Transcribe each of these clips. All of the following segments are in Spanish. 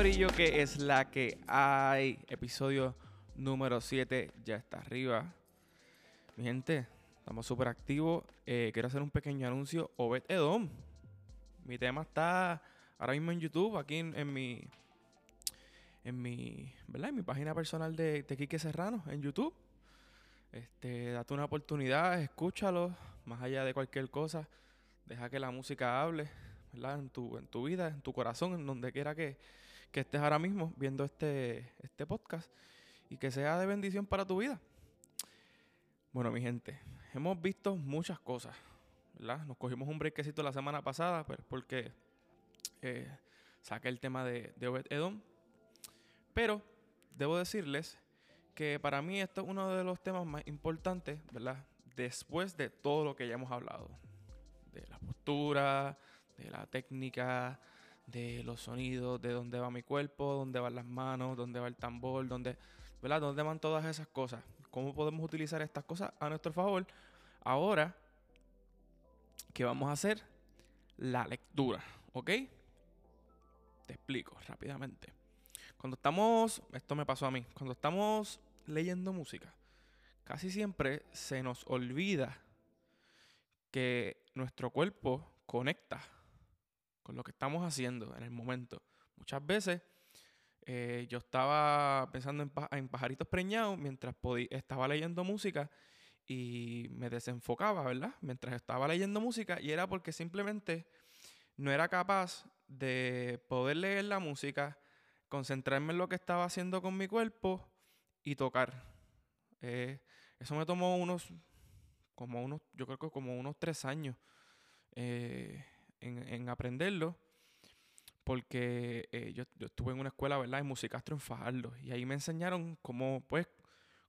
Corillo, que es la que hay. Episodio número 7 ya está arriba. Mi gente, estamos súper activos. Eh, quiero hacer un pequeño anuncio. Obed Edom. Mi tema está ahora mismo en YouTube, aquí en, mi. En mi. ¿Verdad? En mi página personal de, de Quique Serrano, en YouTube. Este, date una oportunidad, escúchalo, más allá de cualquier cosa. Deja que la música hable, ¿verdad? En tu, en tu vida, en tu corazón, en donde quiera que, que estés ahora mismo viendo este, este podcast y que sea de bendición para tu vida. Bueno, mi gente, hemos visto muchas cosas, ¿verdad? Nos cogimos un brequecito la semana pasada pues, porque eh, saqué el tema de, de Obed Edom. Pero debo decirles que para mí esto es uno de los temas más importantes, ¿verdad? Después de todo lo que ya hemos hablado. De la postura, de la técnica, de los sonidos, de dónde va mi cuerpo, dónde van las manos, dónde va el tambor, dónde, ¿verdad? Dónde van todas esas cosas. ¿Cómo podemos utilizar estas cosas a nuestro favor? Ahora, ¿qué vamos a hacer? La lectura, ¿ok? Te explico rápidamente. Cuando estamos, esto me pasó a mí, cuando estamos leyendo música, casi siempre se nos olvida que nuestro cuerpo conecta lo que estamos haciendo en el momento. Muchas veces eh, yo estaba pensando en, pajaritos preñados mientras estaba leyendo música y me desenfocaba, ¿verdad? Mientras estaba leyendo música y era porque simplemente no era capaz de poder leer la música, concentrarme en lo que estaba haciendo con mi cuerpo y tocar. Eh, eso me tomó unos, como unos, yo creo que como unos tres años eh, en, aprenderlo. Porque eh, yo, estuve en una escuela, ¿verdad? En Musicastro en Fajardo. Y ahí me enseñaron cómo, pues,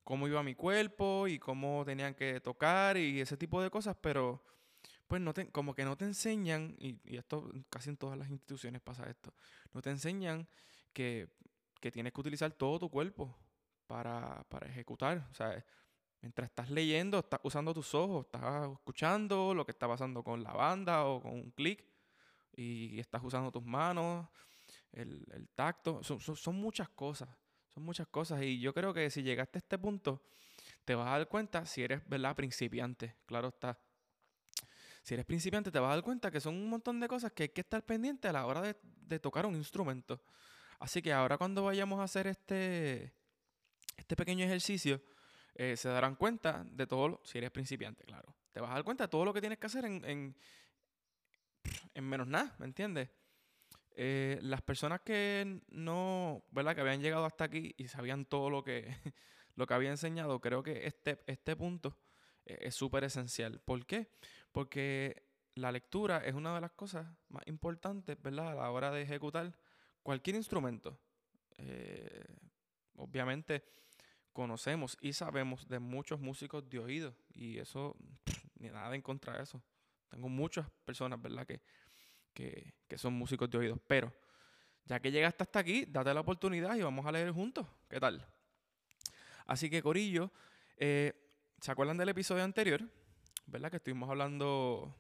cómo iba mi cuerpo y cómo tenían que tocar y ese tipo de cosas. Pero, pues, no te, como que no te enseñan, y, y esto casi en todas las instituciones pasa esto, no te enseñan que, que tienes que utilizar todo tu cuerpo para, para ejecutar. O sea, mientras estás leyendo, estás usando tus ojos, estás escuchando lo que está pasando con la banda o con un clic y estás usando tus manos, el, el tacto. Son, son, muchas cosas, son muchas cosas. Y yo creo que si llegaste a este punto, te vas a dar cuenta si eres, ¿verdad?, principiante. Claro está. Si eres principiante, te vas a dar cuenta que son un montón de cosas que hay que estar pendiente a la hora de, de tocar un instrumento. Así que ahora cuando vayamos a hacer este, este pequeño ejercicio, eh, se darán cuenta de todo, lo, si eres principiante, claro. Te vas a dar cuenta de todo lo que tienes que hacer en, en, en menos nada, ¿me entiendes? Eh, las personas que no, ¿verdad? Que habían llegado hasta aquí y sabían todo lo que, lo que había enseñado, creo que este, este punto eh, es súper esencial. ¿Por qué? Porque la lectura es una de las cosas más importantes, ¿verdad? A la hora de ejecutar cualquier instrumento. Obviamente conocemos y sabemos de muchos músicos de oído y eso, ni nada en contra de eso. Tengo muchas personas, ¿verdad? Que, que, son músicos de oído. Pero, ya que llegaste hasta aquí, date la oportunidad y vamos a leer juntos. ¿Qué tal? Así que, Corillo, eh, ¿se acuerdan del episodio anterior? ¿Verdad? Que estuvimos hablando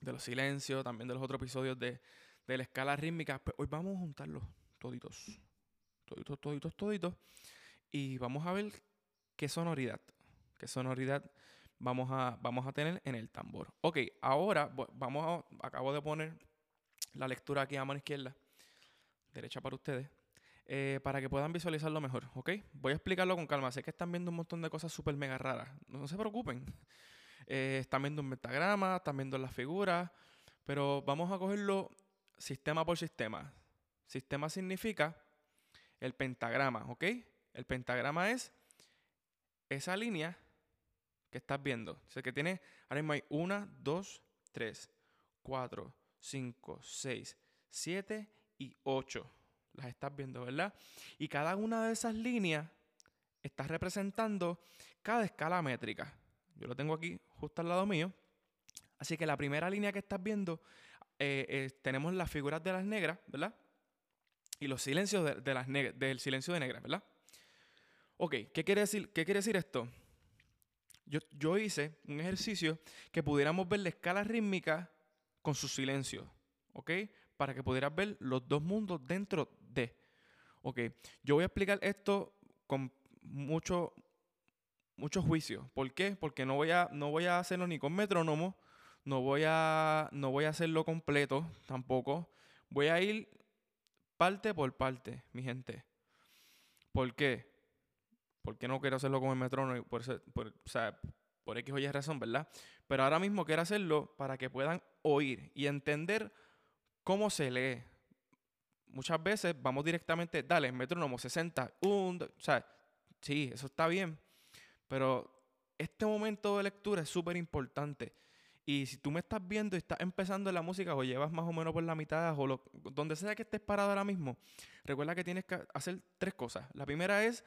de los silencios, también de los otros episodios de, de la escala rítmica. Pues hoy vamos a juntarlos toditos. Toditos, toditos, toditos. Y vamos a ver qué sonoridad, qué sonoridad vamos a, vamos a tener en el tambor. Ok, ahora vamos a, acabo de poner la lectura aquí a mano izquierda, derecha para ustedes, eh, para que puedan visualizarlo mejor, ¿ok? Voy a explicarlo con calma. Sé que están viendo un montón de cosas súper mega raras. No, se preocupen. Eh, están viendo un metagrama, están viendo las figuras, pero vamos a cogerlo sistema por sistema. Sistema significa el pentagrama, ¿ok? El pentagrama es esa línea que estás viendo. O sea, que tiene, ahora mismo hay 1, 2, 3, 4, 5, 6, 7 y 8. Las estás viendo, ¿verdad? Y cada una de esas líneas está representando cada escala métrica. Yo lo tengo aquí justo al lado mío. Así que la primera línea que estás viendo, eh, eh, tenemos las figuras de las negras, ¿verdad? Y los silencios de, las del silencio de negras, ¿verdad? Ok, ¿qué quiere decir, qué quiere decir esto? Yo, yo hice un ejercicio que pudiéramos ver la escala rítmica con su silencio, ¿ok? Para que pudieras ver los dos mundos dentro de. Ok, yo voy a explicar esto con mucho, mucho juicio. ¿Por qué? Porque no voy a, no voy a hacerlo ni con metrónomo, no voy a, no voy a hacerlo completo tampoco. Voy a ir parte por parte, mi gente. ¿Por qué? Porque no quiero hacerlo con el metrónomo, por, por, o sea, por X o Y razón, ¿verdad? Pero ahora mismo quiero hacerlo para que puedan oír y entender cómo se lee. Muchas veces vamos directamente, dale, metrónomo 60, un, o sea, sí, eso está bien, pero este momento de lectura es súper importante. Y si tú me estás viendo y estás empezando en la música o llevas más o menos por la mitad o lo, donde sea que estés parado ahora mismo, recuerda que tienes que hacer tres cosas. La primera es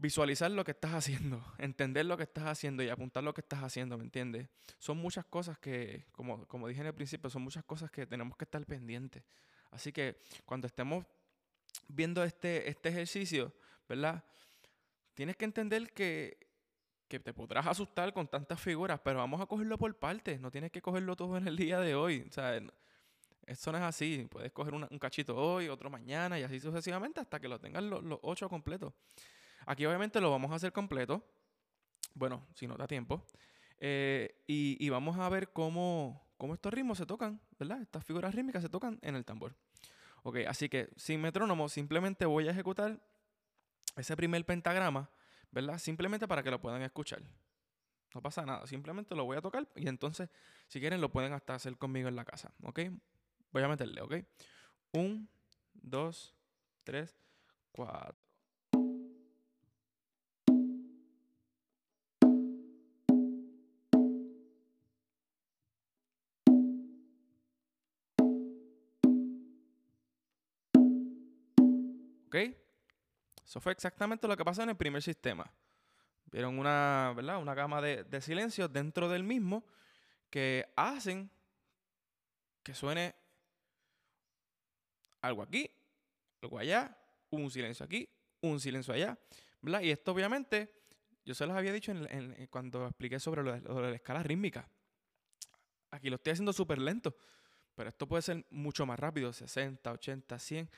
visualizar lo que estás haciendo, entender lo que estás haciendo y apuntar lo que estás haciendo, ¿me entiendes? Son muchas cosas que, como, como dije en el principio, son muchas cosas que tenemos que estar pendientes. Así que cuando estemos viendo este, este ejercicio, ¿verdad? Tienes que entender que, que te podrás asustar con tantas figuras, pero vamos a cogerlo por partes, no tienes que cogerlo todo en el día de hoy. O sea, eso no es así. Puedes coger un cachito hoy, otro mañana y así sucesivamente hasta que lo tengas los, los ocho completos. Aquí obviamente lo vamos a hacer completo. Bueno, si no da tiempo. Eh, y, vamos a ver cómo, cómo estos ritmos se tocan, ¿verdad? Estas figuras rítmicas se tocan en el tambor. Ok, así que sin metrónomo simplemente voy a ejecutar ese primer pentagrama, ¿verdad? Simplemente para que lo puedan escuchar. No pasa nada, simplemente lo voy a tocar y entonces, si quieren, lo pueden hasta hacer conmigo en la casa, ¿ok? Voy a meterle, ¿ok? Un, dos, tres, cuatro. ¿Ok? Eso fue exactamente lo que pasó en el primer sistema. Vieron una, ¿verdad? una gama de, de silencios dentro del mismo que hacen que suene algo aquí, algo allá, un silencio aquí, un silencio allá. ¿verdad? Y esto obviamente, yo se los había dicho en, cuando expliqué sobre lo de, la escala rítmica. Aquí lo estoy haciendo súper lento, pero esto puede ser mucho más rápido, 60, 80, 100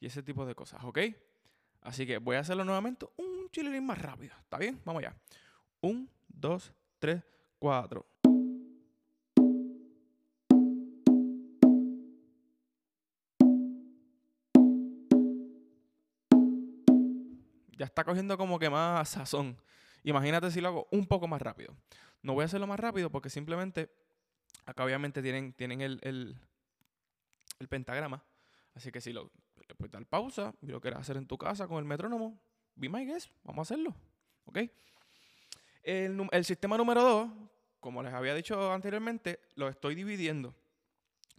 y ese tipo de cosas, ¿ok? Así que voy a hacerlo nuevamente un chililín más rápido. ¿Está bien? Vamos allá. Un, dos, tres, cuatro. Ya está cogiendo como que más sazón. Imagínate si lo hago un poco más rápido. No voy a hacerlo más rápido porque simplemente acá obviamente tienen, tienen el, el, el pentagrama. Así que si lo puedes dar pausa y lo quieres hacer en tu casa con el metrónomo, be my guest, vamos a hacerlo. ¿Ok? El, sistema número 2, como les había dicho anteriormente, lo estoy dividiendo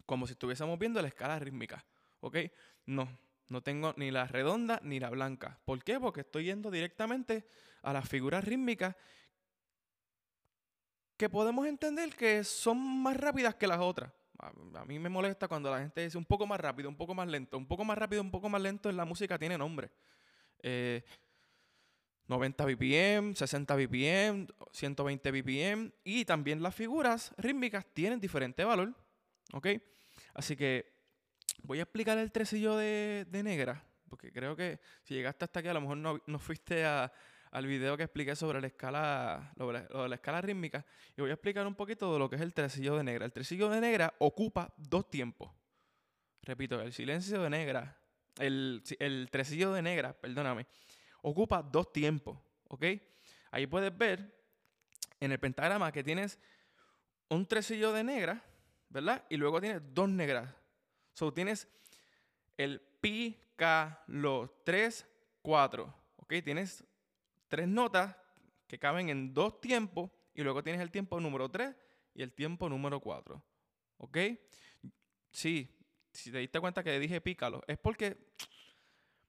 como si estuviésemos viendo la escala rítmica. ¿Ok? No, no tengo ni la redonda ni la blanca. ¿Por qué? Porque estoy yendo directamente a las figuras rítmicas que podemos entender que son más rápidas que las otras. A, mí me molesta cuando la gente dice un poco más rápido, un poco más lento. Un poco más rápido, un poco más lento en la música tiene nombre. 90 BPM, 60 BPM, 120 BPM y también las figuras rítmicas tienen diferente valor. ¿Ok? Así que voy a explicar el tresillo de, negra, porque creo que si llegaste hasta aquí a lo mejor no fuiste a, al video que expliqué sobre la escala, la escala rítmica y voy a explicar un poquito de lo que es el tresillo de negra. El tresillo de negra ocupa dos tiempos. Repito, el silencio de negra, el, el tresillo de negra, perdóname, ocupa dos tiempos, ¿ok? Ahí puedes ver en el pentagrama que tienes un tresillo de negra, ¿verdad? Y luego tienes dos negras. So, tienes el pi, K, lo, 3, 4. ¿Ok? Tienes tres notas que caben en dos tiempos y luego tienes el tiempo número 3 y el tiempo número 4. ¿Ok? Sí, si te diste cuenta que dije pícalo, es porque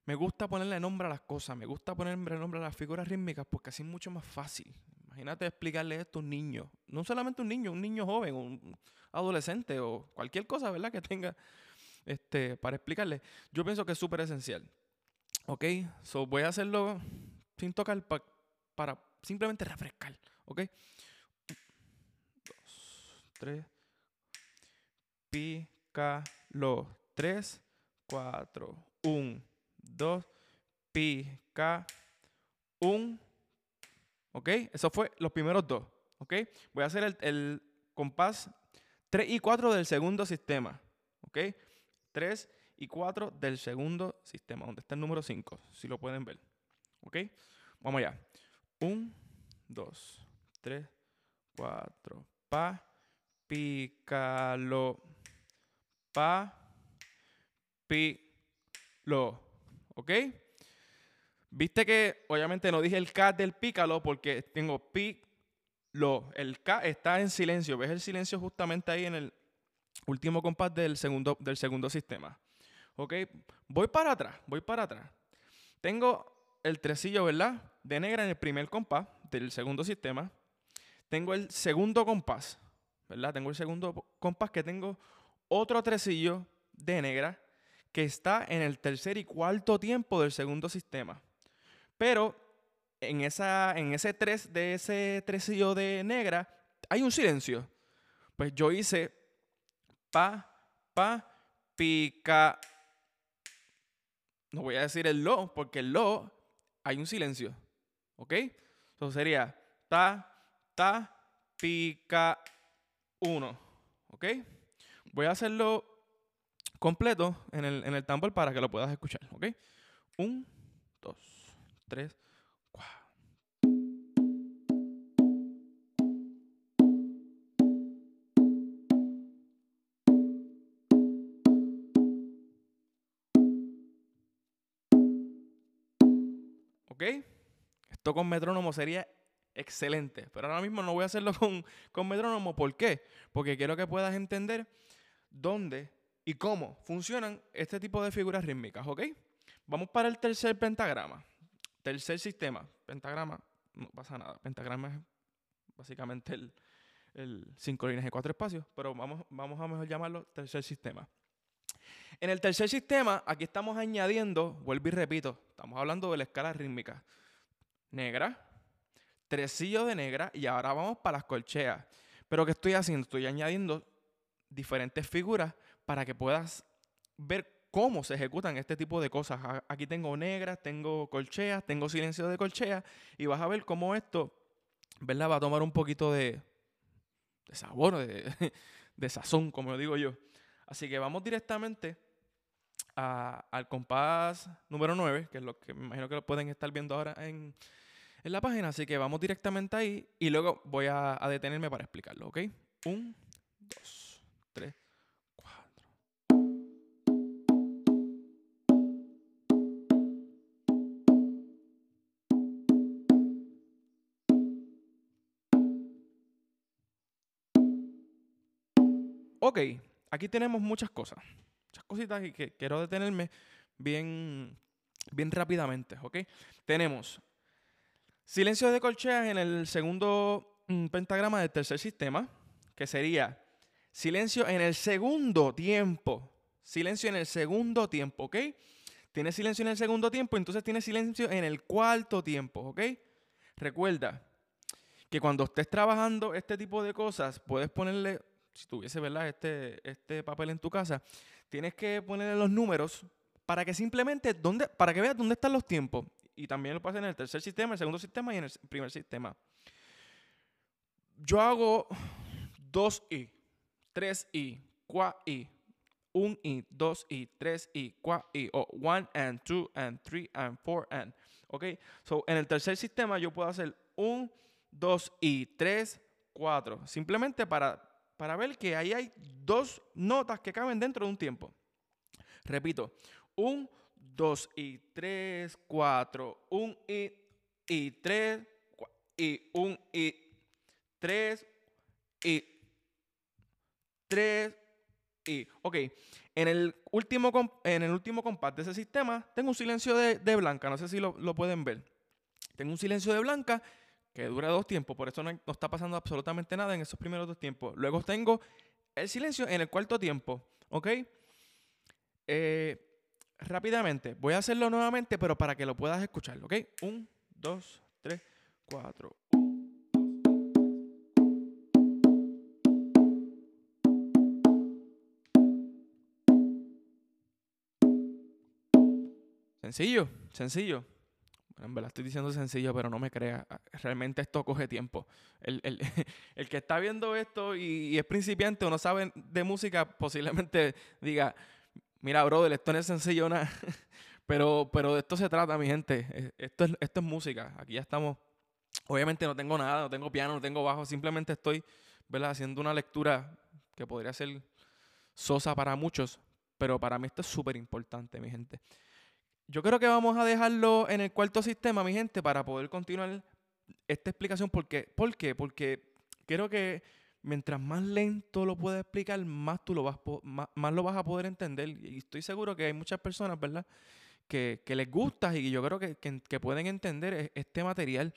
me gusta ponerle nombre a las cosas, me gusta ponerle nombre a las figuras rítmicas porque así es mucho más fácil. Imagínate explicarle esto a un niño, no solamente un niño, un niño joven, un adolescente o cualquier cosa, ¿verdad? Que tenga este, para explicarle. Yo pienso que es súper esencial. ¿Ok? So voy a hacerlo sin tocar para simplemente refrescar. ¿Ok? Dos, tres. Pícalo. Tres, cuatro. Un, dos, pica, un. ¿Ok? Eso fue los primeros dos. ¿Ok? Voy a hacer el, el compás 3 y 4 del segundo sistema. ¿Ok? 3 y 4 del segundo sistema, donde está el número 5, si lo pueden ver. ¿Ok? Vamos allá. 1, 2, 3, 4. Pa, pícalo. Pa, pi-lo. ¿Ok? Viste que obviamente no dije el K del pícalo porque tengo pi, lo. El K está en silencio. ¿Ves el silencio justamente ahí en el último compás del segundo, del segundo sistema? ¿Ok? Voy para atrás, voy para atrás. Tengo el tresillo, ¿verdad? De negra en el primer compás del segundo sistema. Tengo el segundo compás, ¿verdad? Tengo el segundo compás que tengo otro tresillo de negra que está en el tercer y cuarto tiempo del segundo sistema. Pero en, esa, en ese tres de ese tresillo de negra hay un silencio. Pues yo hice pa, pa, pica. No voy a decir el lo, porque el lo hay un silencio. ¿Ok? Entonces sería ta, ta, pica, uno. ¿Ok? Voy a hacerlo completo en el, en el tambor para que lo puedas escuchar. ¿Ok? Un, dos, tres, ¿Ok? Esto con metrónomo sería excelente. Pero ahora mismo no voy a hacerlo con, metrónomo. ¿Por qué? Porque quiero que puedas entender dónde y cómo funcionan este tipo de figuras rítmicas, ¿ok? Vamos para el tercer pentagrama. Tercer sistema. Pentagrama, no pasa nada. Pentagrama es básicamente el, el cinco líneas y cuatro espacios, pero vamos, vamos a mejor llamarlo tercer sistema. En el tercer sistema, aquí estamos añadiendo, vuelvo y repito, estamos hablando de la escala rítmica. Negra, tresillo de negra y ahora vamos para las colcheas. Pero ¿qué estoy haciendo? Estoy añadiendo diferentes figuras para que puedas ver cómo se ejecutan este tipo de cosas. Aquí tengo negras, tengo colcheas, tengo silencio de colchea y vas a ver cómo esto, ¿verdad? Va a tomar un poquito de, de sabor, de, de, sazón, como digo yo. Así que vamos directamente al compás número 9, que es lo que me imagino que lo pueden estar viendo ahora en, en la página. Así que vamos directamente ahí y luego voy a, a detenerme para explicarlo, ¿ok? Un, dos, tres. Ok, aquí tenemos muchas cosas, muchas cositas que quiero detenerme bien, bien rápidamente, ¿ok? Tenemos Silencio de colcheas en el segundo mm, pentagrama del tercer sistema, que sería silencio en el segundo tiempo. Silencio en el segundo tiempo, ¿ok? Tiene silencio en el segundo tiempo, entonces tiene silencio en el cuarto tiempo, ¿ok? Recuerda que cuando estés trabajando este tipo de cosas, puedes ponerle, si tuviese, ¿verdad? Este, este papel en tu casa, tienes que ponerle los números para que simplemente, dónde, para que veas dónde están los tiempos y también lo pasa en el tercer sistema, el segundo sistema y en el primer sistema. Yo hago 2i, 3i, 4i, 1i, 2i, 3i, 4i, o 1 and 2 and 3 and 4 and. ¿Ok? So, en el tercer sistema yo puedo hacer 1, 2 y 3, 4. Simplemente para, para ver que ahí hay dos notas que caben dentro de un tiempo. Repito, 1, 2 y 3, 4, 1 y, y 3, y 1 y 3 y 3 y... Ok, en el último, en el último compás de ese sistema tengo un silencio de, de blanca, no sé si lo, lo, pueden ver. Tengo un silencio de blanca que dura dos tiempos, por eso no, está pasando absolutamente nada en esos primeros dos tiempos. Luego tengo el silencio en el cuarto tiempo, ¿ok? Eh, rápidamente, voy a hacerlo nuevamente, pero para que lo puedas escuchar, ¿ok? Un, dos, tres, cuatro. Sencillo, sencillo. En verdad estoy diciendo sencillo, pero no me creas. Ah, Realmente esto coge tiempo. El, el- el que está viendo esto y, y es principiante o no sabe de música, posiblemente diga, mira, brother, esto no es sencillo nada. pero, pero de esto se trata, mi gente. Eh, Esto es, esto es música. Aquí ya estamos. Obviamente no tengo nada, no tengo piano, no tengo bajo. Simplemente estoy ¿verdad? haciendo una lectura que podría ser sosa para muchos, pero para mí esto es súper importante, mi gente. Yo creo que vamos a dejarlo en el cuarto sistema, mi gente, para poder continuar esta explicación. Porque, ¿Por qué? Porque creo que mientras más lento lo puedas explicar, más tú lo vas, más, más lo vas a poder entender. Y estoy seguro que hay muchas personas, ¿verdad? Que, les gusta y yo creo que, que- que pueden entender e- este material.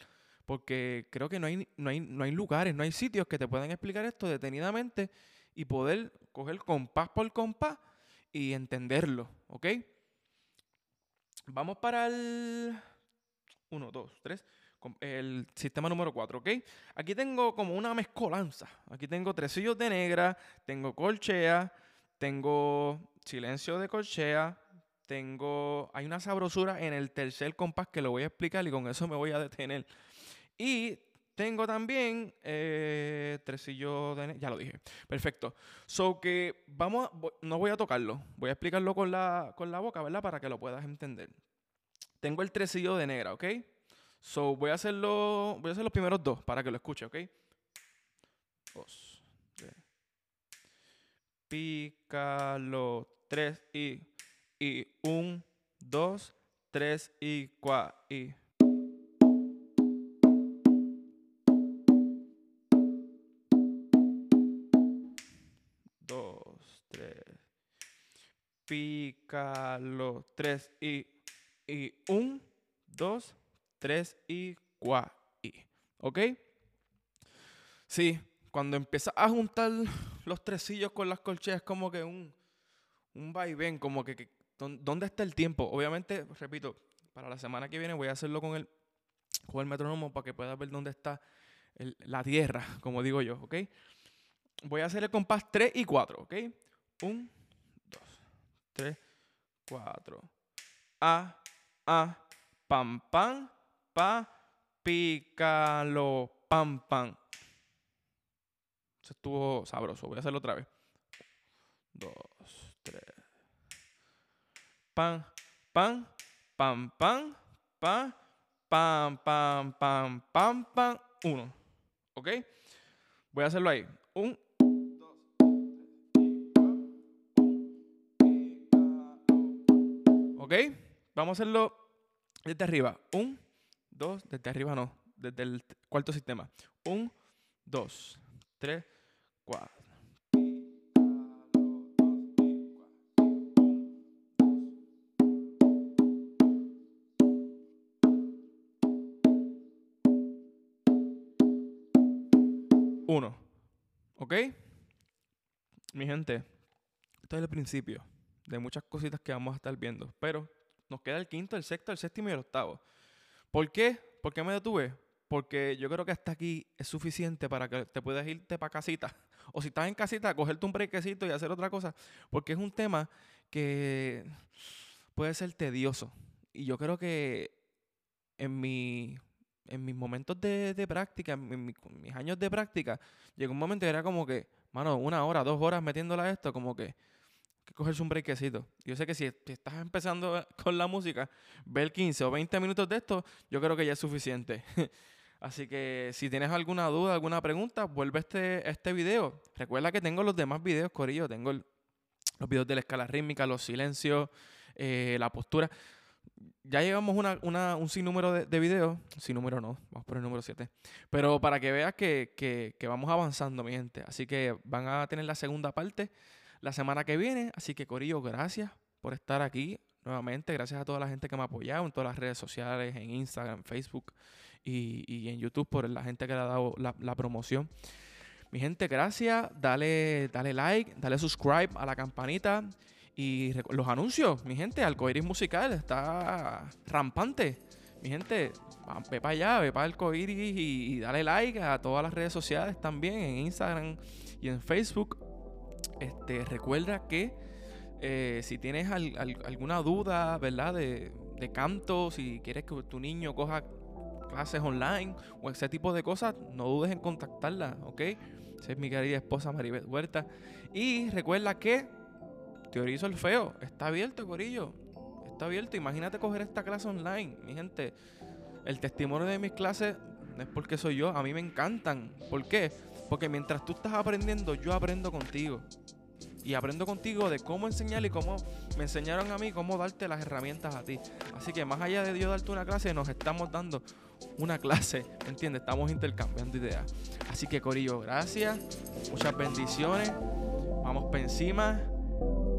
Porque creo que no hay, no, hay, no hay lugares, no hay sitios que te puedan explicar esto detenidamente y poder coger compás por compás y entenderlo, ¿ok? Vamos para el 1, 2, 3, el sistema número 4, ¿ok? Aquí tengo como una mezcolanza. Aquí tengo tresillos de negra, tengo colchea, tengo silencio de colchea, tengo... Hay una sabrosura en el tercer compás que lo voy a explicar y con eso me voy a detener. Y tengo también eh, tresillo de... Ya lo dije. Perfecto. So que vamos... a- no voy a tocarlo. Voy a explicarlo con la, con la boca, ¿verdad? Para que lo puedas entender. Tengo el tresillo de negra, ¿ok? So voy a hacerlo... Voy a hacer los primeros dos para que lo escuche, ¿ok? Dos. Tres. Pícalo. Tres y... Y un, dos, tres y cuatro. Y... Pícalo. Tres y, y un, dos, tres y cuatro. ¿Ok? Sí, cuando empiezas a juntar los tresillos con las colcheas, como que un, un vaivén, como que, que ¿dón- ¿dónde está el tiempo? Obviamente, repito, para la semana que viene voy a hacerlo con el, con el metrónomo para que puedas ver dónde está la tierra, como digo yo, ¿ok? Voy a hacer el compás 3 y 4, ¿ok? 1, 2, 3, 4. A, A, pam, pam, pa, pícalo, pam, pam. Eso estuvo sabroso. Voy a hacerlo otra vez. 2, 3. Pam, pam, pam, pam, pam, pam, pam, pam, pam, pam. 1. ¿Ok? Voy a hacerlo ahí. Un, Vamos a hacerlo desde arriba. Un, dos, desde arriba no, desde el cuarto sistema. Un, dos, tres, cuatro. Uno. ¿Ok? Mi gente, esto es el principio de muchas cositas que vamos a estar viendo. Pero nos queda el quinto, el sexto, el séptimo y el octavo. ¿Por qué? ¿Por qué me detuve? Porque yo creo que hasta aquí es suficiente para que te puedas irte para casita. O si estás en casita, cogerte un brequecito y hacer otra cosa. Porque es un tema que puede ser tedioso. Y yo creo que en, mi, en mis momentos de, de práctica, en, mi- en mis años de práctica, llegó un momento que era como que, mano, una hora, dos horas metiéndola a esto, como que que cogerse un brequecito. Yo sé que si, si estás empezando con la música, ver 15 o 20 minutos de esto, yo creo que ya es suficiente. Así que si tienes alguna duda, alguna pregunta, vuelve a este, este video. Recuerda que tengo los demás videos, Corillo. Tengo el- los videos de la escala rítmica, los silencios, eh, la postura. Ya llevamos una, una- un sinnúmero de, de videos. Sinnúmero no, vamos por el número 7. Pero para que veas que, que- que vamos avanzando, mi gente. Así que van a tener la segunda parte la semana que viene. Así que, Corillo, gracias por estar aquí nuevamente. Gracias a toda la gente que me ha apoyado en todas las redes sociales, en Instagram, Facebook y, y en YouTube por la gente que le ha dado la, promoción. Mi gente, gracias. Dale, dale like, dale subscribe a la campanita. Y los anuncios, mi gente, Alcoiris Musical está rampante. Mi gente, ve para allá, ve para Alcoiris y, y dale like a todas las redes sociales también, en Instagram y en Facebook. Este, recuerda que eh, si tienes al- al- alguna duda, ¿verdad? De, canto, si quieres que tu niño coja clases online o ese tipo de cosas, no dudes en contactarla, ¿ok? Esa es mi querida esposa Maribeth Huerta. Y recuerda que Teorizo el Feo está abierto, Corillo. Está abierto. Imagínate coger esta clase online, mi gente. El testimonio de mis clases no es porque soy yo, a mí me encantan. ¿Por qué? Porque mientras tú estás aprendiendo, yo aprendo contigo. Y aprendo contigo de cómo enseñar y cómo me enseñaron a mí cómo darte las herramientas a ti. Así que más allá de Dios darte una clase, nos estamos dando una clase, ¿entiendes? Estamos intercambiando ideas. Así que Corillo, gracias. Muchas bendiciones. Vamos para encima.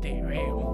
Te veo.